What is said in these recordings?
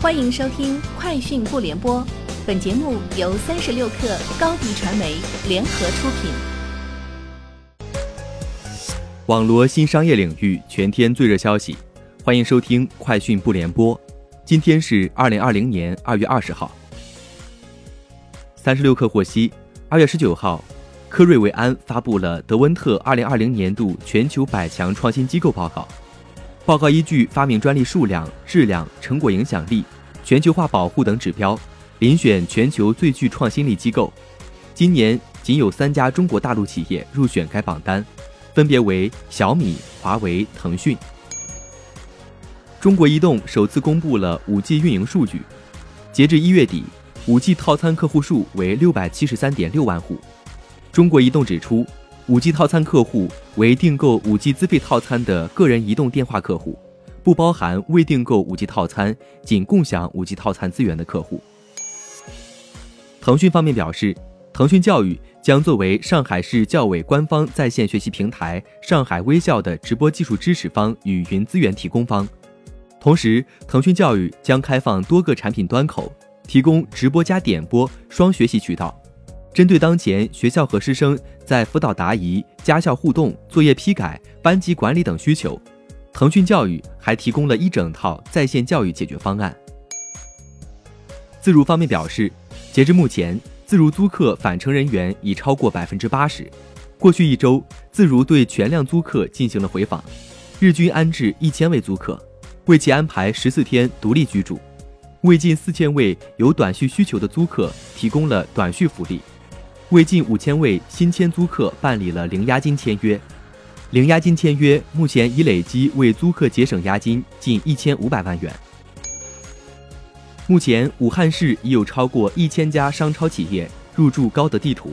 欢迎收听《快讯不联播》，本节目由三十六克高低传媒联合出品。网罗新商业领域全天最热消息，欢迎收听《快讯不联播》。今天是二零二零年二月二十号。三十六克获悉，二月十九号，科瑞维安发布了德温特二零二零年度全球百强创新机构报告。报告依据发明专利数量、质量、成果影响力、全球化保护等指标，遴选全球最具创新力机构。今年仅有三家中国大陆企业入选该榜单，分别为小米、华为、腾讯。中国移动首次公布了 5G 运营数据，截至一月底，5G 套餐客户数为六百七十三点六万户。中国移动指出。五 G 套餐客户为订购五 G 资费套餐的个人移动电话客户，不包含未订购五 G 套餐、仅共享五 G 套餐资源的客户。腾讯方面表示，腾讯教育将作为上海市教委官方在线学习平台“上海微校”的直播技术支持方与云资源提供方。同时，腾讯教育将开放多个产品端口，提供直播加点播双学习渠道。针对当前学校和师生在辅导答疑、家校互动、作业批改、班级管理等需求，腾讯教育还提供了一整套在线教育解决方案。自如方面表示，截至目前，自如租客返程人员已超过百分之八十。过去一周，自如对全量租客进行了回访，日均安置一千位租客，为其安排十四天独立居住，为近四千位有短续需求的租客提供了短续福利。为近五千位新签租客办理了零押金签约，零押金签约目前已累计为租客节省押金近一千五百万元。目前，武汉市已有超过一千家商超企业入驻高德地图。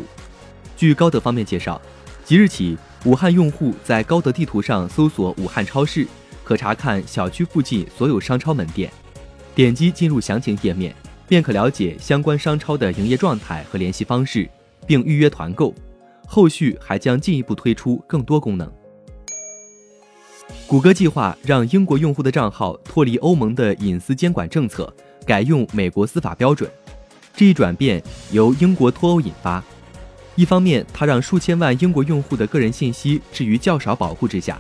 据高德方面介绍，即日起，武汉用户在高德地图上搜索“武汉超市”，可查看小区附近所有商超门店，点击进入详情页面，便可了解相关商超的营业状态和联系方式。并预约团购，后续还将进一步推出更多功能。谷歌计划让英国用户的账号脱离欧盟的隐私监管政策，改用美国司法标准。这一转变由英国脱欧引发。一方面，它让数千万英国用户的个人信息置于较少保护之下；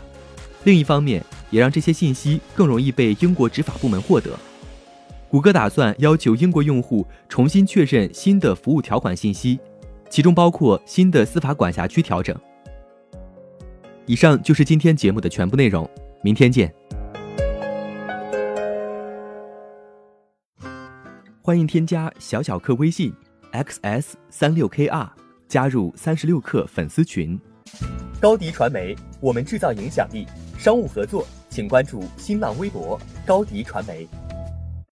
另一方面，也让这些信息更容易被英国执法部门获得。谷歌打算要求英国用户重新确认新的服务条款信息。其中包括新的司法管辖区调整。以上就是今天节目的全部内容，明天见。欢迎添加小小客微信 xs 三六 kr 加入三十六课粉丝群。高迪传媒，我们制造影响力。商务合作，请关注新浪微博高迪传媒。